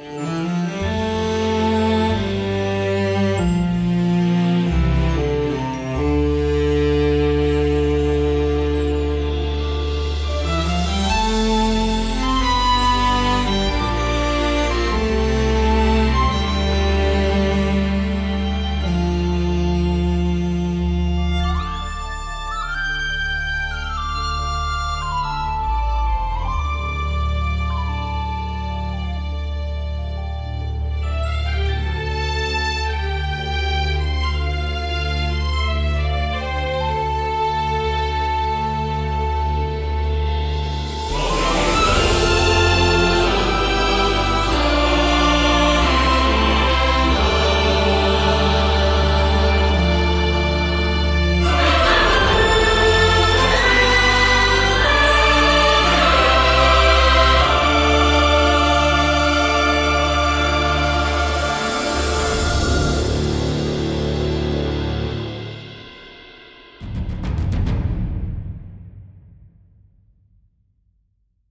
Mm-hmm.